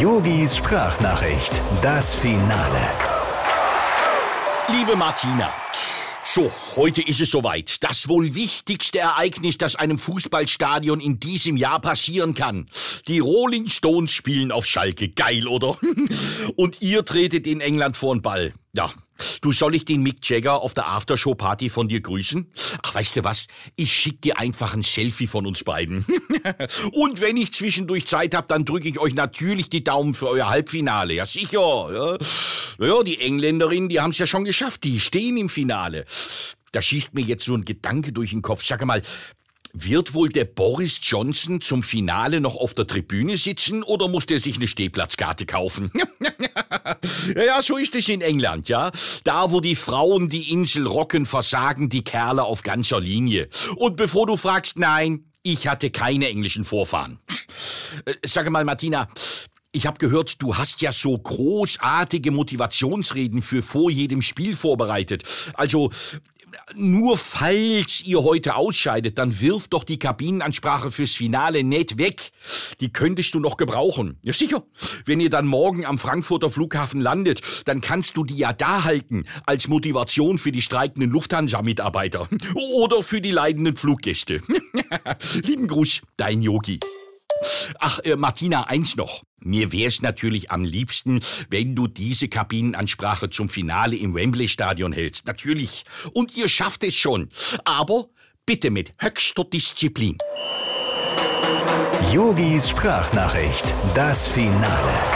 Yogis Sprachnachricht, das Finale. Liebe Martina, so, heute ist es soweit. Das wohl wichtigste Ereignis, das einem Fußballstadion in diesem Jahr passieren kann. Die Rolling Stones spielen auf Schalke. Geil, oder? Und ihr tretet in England vor den Ball. Ja, Du, soll ich den Mick Jagger auf der Aftershow-Party von dir grüßen? Ach, weißt du was? Ich schick dir einfach ein Selfie von uns beiden. Und wenn ich zwischendurch Zeit hab, dann drücke ich euch natürlich die Daumen für euer Halbfinale. Ja, sicher. Ja, ja die Engländerinnen, die haben's ja schon geschafft. Die stehen im Finale. Da schießt mir jetzt so ein Gedanke durch den Kopf. Sag mal, wird wohl der Boris Johnson zum Finale noch auf der Tribüne sitzen oder muss der sich eine Stehplatzkarte kaufen? ja, so ist es in England, ja. Da, wo die Frauen die Insel rocken, versagen die Kerle auf ganzer Linie. Und bevor du fragst, nein, ich hatte keine englischen Vorfahren. Äh, sag mal, Martina, ich habe gehört, du hast ja so großartige Motivationsreden für vor jedem Spiel vorbereitet. Also nur falls ihr heute ausscheidet, dann wirf doch die Kabinenansprache fürs Finale nicht weg. Die könntest du noch gebrauchen. Ja, sicher. Wenn ihr dann morgen am Frankfurter Flughafen landet, dann kannst du die ja da halten, als Motivation für die streikenden Lufthansa-Mitarbeiter. Oder für die leidenden Fluggäste. Lieben Gruß, dein Yogi. Ach, äh, Martina, eins noch. Mir wär's natürlich am liebsten, wenn du diese Kabinenansprache zum Finale im Wembley-Stadion hältst. Natürlich. Und ihr schafft es schon. Aber bitte mit höchster Disziplin. Yogis Sprachnachricht, das Finale.